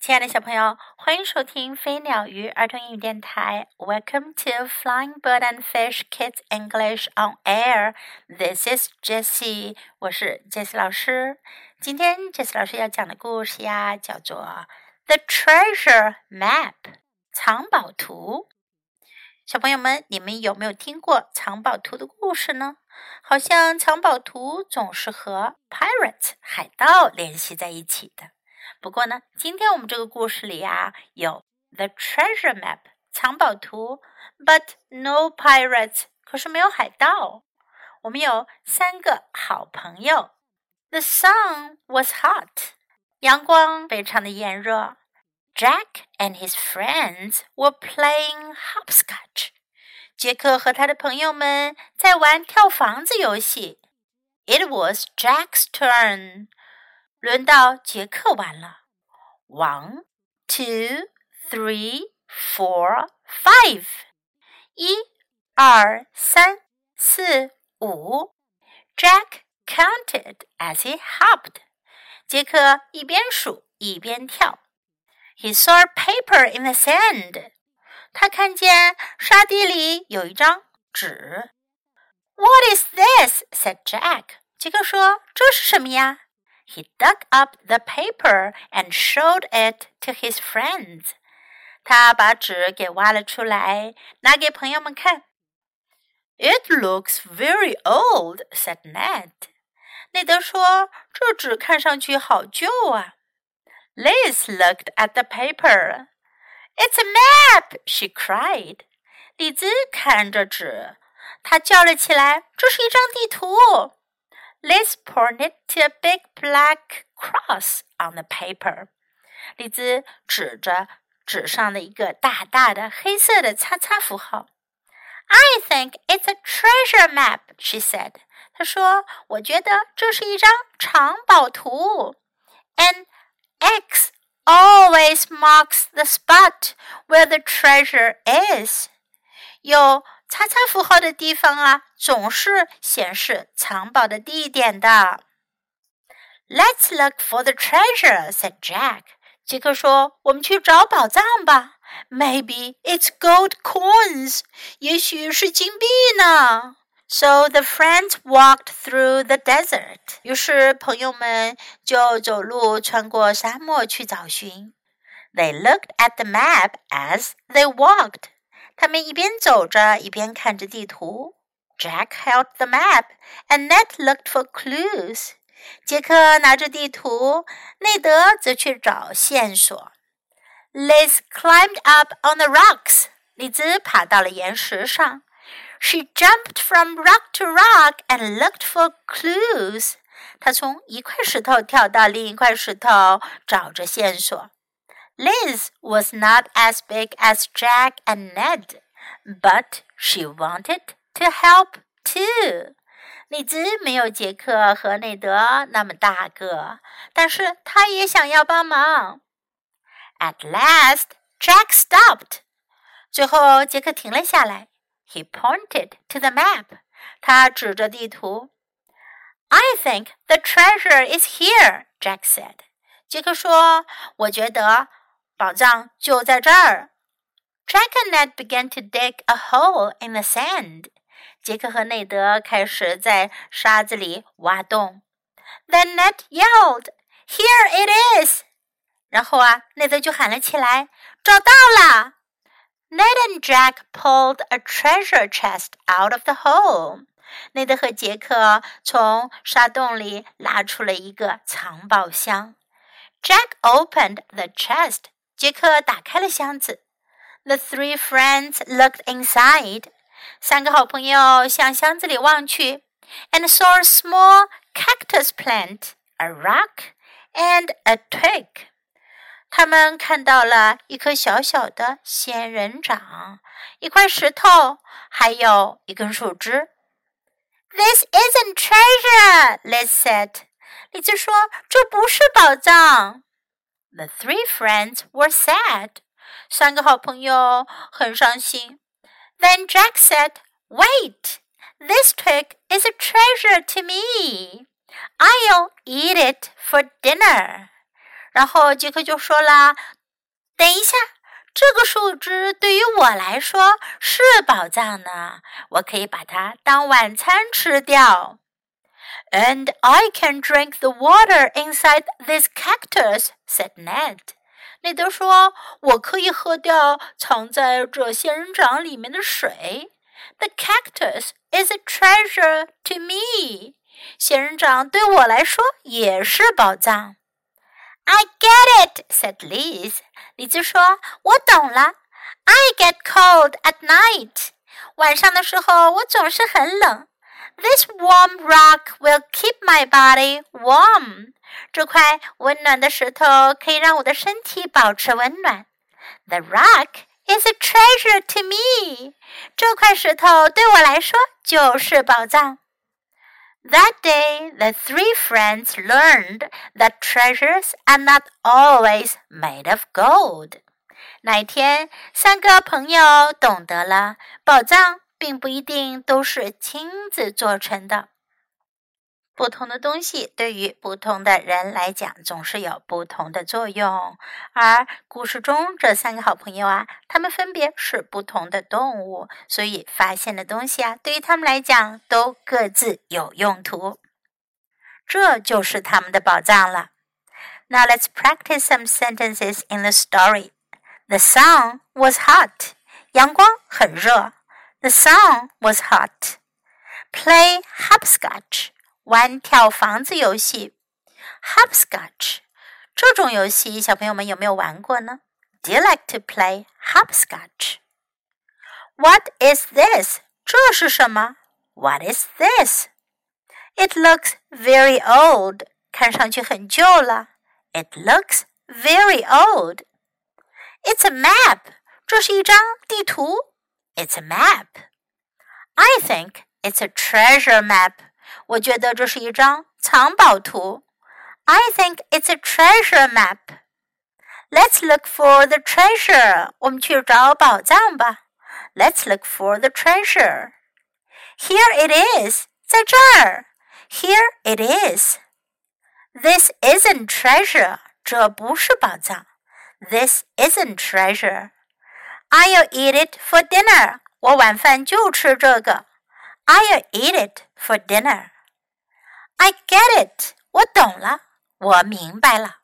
亲爱的小朋友，欢迎收听飞鸟鱼儿童英语电台。Welcome to Flying Bird and Fish Kids English on Air. This is Jessie，我是 Jessie 老师。今天 Jessie 老师要讲的故事呀，叫做《The Treasure Map》藏宝图。小朋友们，你们有没有听过藏宝图的故事呢？好像藏宝图总是和 pirate 海盗联系在一起的。不过呢，今天我们这个故事里啊，有 the treasure map 藏宝图，but no pirates，可是没有海盗。我们有三个好朋友。The sun was hot，阳光非常的炎热。Jack and his friends were playing hopscotch，杰克和他的朋友们在玩跳房子游戏。It was Jack's turn。 轮到杰克玩了。One, two, three, four, five。一、二、三、四、五。Jack counted as he hopped。杰克一边数一边跳。He saw paper in the sand。他看见沙地里有一张纸。What is this? said Jack。杰克说：“这是什么呀？” He dug up the paper and showed it to his friends. 他把纸给挖了出来，拿给朋友们看。It looks very old," said Ned. 内德说：“这纸看上去好旧啊。” Liz looked at the paper. "It's a map!" she cried. 李兹看着纸，她叫了起来：“这是一张地图。” Liz pointed to a big black cross on the paper. 丽兹指着纸上的一个大大的黑色的叉叉符号。I think it's a treasure map, she said. 她说：“我觉得这是一张藏宝图。” An X always marks the spot where the treasure is. 有 叉叉符号的地方啊，总是显示藏宝的地点的。Let's look for the treasure," said Jack. 杰克说：“我们去找宝藏吧。Maybe it's gold coins. 也许是金币呢。” So the friends walked through the desert. 于是朋友们就走路穿过沙漠去找寻。They looked at the map as they walked. 他们一边走着，一边看着地图。Jack held the map, and Ned looked for clues. 杰克拿着地图，内德则去找线索。Liz climbed up on the rocks. 丽兹爬到了岩石上。She jumped from rock to rock and looked for clues. 她从一块石头跳到另一块石头，找着线索。 Liz was not as big as Jack and Ned, but she wanted to help too. 丽兹没有杰克和内德那么大个，但是她也想要帮忙。At last, Jack stopped. 最后，杰克停了下来。He pointed to the map. 他指着地图。I think the treasure is here, Jack said. 杰克说：“我觉得 宝藏就在这儿。Jack and Ned began to dig a hole in the sand。杰克和内德开始在沙子里挖洞。Then Ned yelled, "Here it is!" 然后啊，内德就喊了起来：“找到了！” And Jack pulled a treasure chest out of the hole. 内德和杰克从沙洞里拉出了一个藏宝箱。Jack opened the chest 杰克打开了箱子。The three friends looked inside. 三个好朋友向箱子里望去，and saw a small cactus plant, a rock, and a twig. 他们看到了一棵小小的仙人掌，一块石头，还有一根树枝。This isn't treasure, Liz said. 丽兹说：“这不是宝藏。” The three friends were sad. 三个好朋友很伤心。Then Jack said, "Wait, this twig is a treasure to me. I'll eat it for dinner." 然后杰克就说了：“等一下，这个树枝对于我来说是宝藏呢，我可以把它当晚餐吃掉。” And I can drink the water inside this cactus," said Ned. 内德说：“我可以喝掉藏在这仙人掌里面的水。” The cactus is a treasure to me. 仙人掌对我来说也是宝藏。I get it, said Liz. 李子说：“我懂了。I get cold at night. 晚上的时候我总是很冷。 This warm rock will keep my body warm. 这块温暖的石头可以让我的身体保持温暖。The rock is a treasure to me. 这块石头对我来说就是宝藏。That day, the three friends learned that treasures are not always made of gold. 那一天，三个朋友懂得了宝藏 并不一定都是亲自做成的。不同的东西对于不同的人来讲，总是有不同的作用。而故事中这三个好朋友啊，他们分别是不同的动物，所以发现的东西啊，对于他们来讲都各自有用途。这就是他们的宝藏了。Now let's practice some sentences in the story. The sun was hot. 阳光很热。The sun was hot. Play hopscotch. 玩跳房子游戏，hopscotch。这种游戏，小朋友们有没有玩过呢？Do you like to play hopscotch？What is this？这是什么？What is this？It looks very old。看上去很旧了。It looks very old。It's a map。这是一张地图。 It's a map。I think it's a treasure map。我觉得这是一张藏宝图。I think it's a treasure map. Let's look for the treasure. 我们去找宝藏吧。Let's look for the treasure. Here it is. 在这儿。Here it is. This isn't treasure. 这不是宝藏。This isn't treasure. I'll eat it for dinner. 我晚饭就吃这个。I'll eat it for dinner. I get it. 我懂了，我明白了。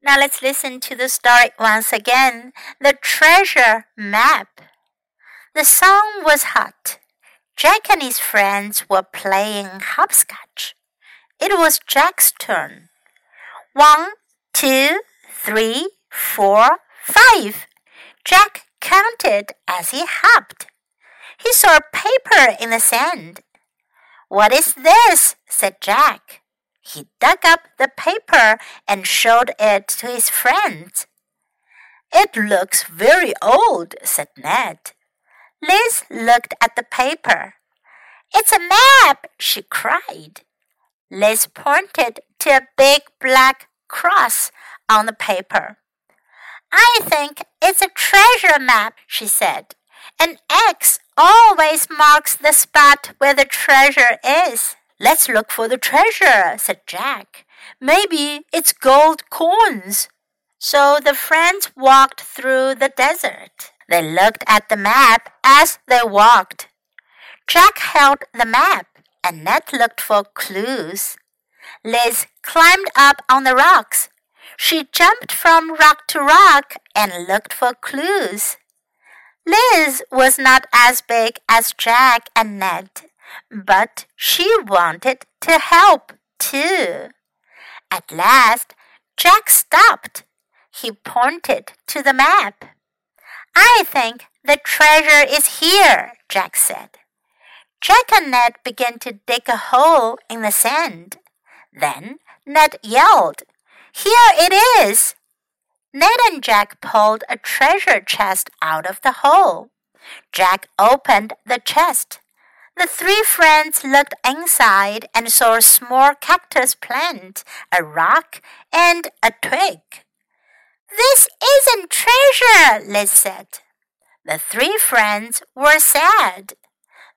Now let's listen to the story once again. The treasure map. The sun was hot. Jack and his friends were playing hopscotch. It was Jack's turn. One, two, three, four, five. Jack counted as he hopped. He saw paper in the sand. What is this? said Jack. He dug up the paper and showed it to his friends. It looks very old, said Ned. Liz looked at the paper. It's a map, she cried. Liz pointed to a big black cross on the paper. I think it's a treasure map, she said. An X always marks the spot where the treasure is. Let's look for the treasure, said Jack. Maybe it's gold coins. So the friends walked through the desert. They looked at the map as they walked. Jack held the map, and Ned looked for clues. Liz climbed up on the rocks. She jumped from rock to rock and looked for clues. Liz was not as big as Jack and Ned, but she wanted to help too. At last, Jack stopped. He pointed to the map. I think the treasure is here, Jack said. Jack and Ned began to dig a hole in the sand. Then Ned yelled, Here it is! Ned and Jack pulled a treasure chest out of the hole. Jack opened the chest. The three friends looked inside and saw a small cactus plant, a rock, and a twig. This isn't treasure, Liz said. The three friends were sad.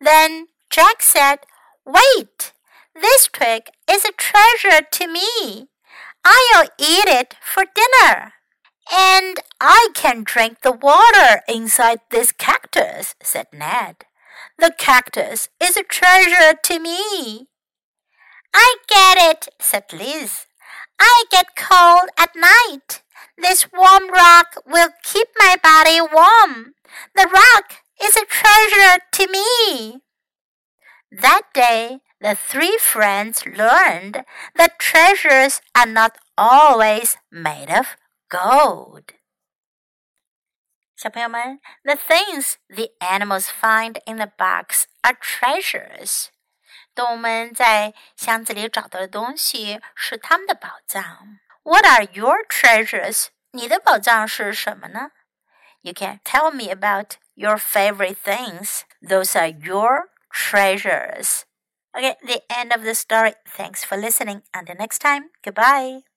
Then Jack said, Wait, this twig is a treasure to me. I'll eat it for dinner. And I can drink the water inside this cactus, said Ned. The cactus is a treasure to me. I get it, said Liz. I get cold at night. This warm rock will keep my body warm. The rock is a treasure to me. That day, the three friends learned that treasures are not always made of gold. 小朋友们，the things the animals find in the box are treasures. 动物们在箱子里找到的东西是他们的宝藏。What are your treasures？你的宝藏是什么呢？You can tell me about your favorite things. Those are your treasures. Okay, the end of the story. Thanks for listening. Until next time, goodbye.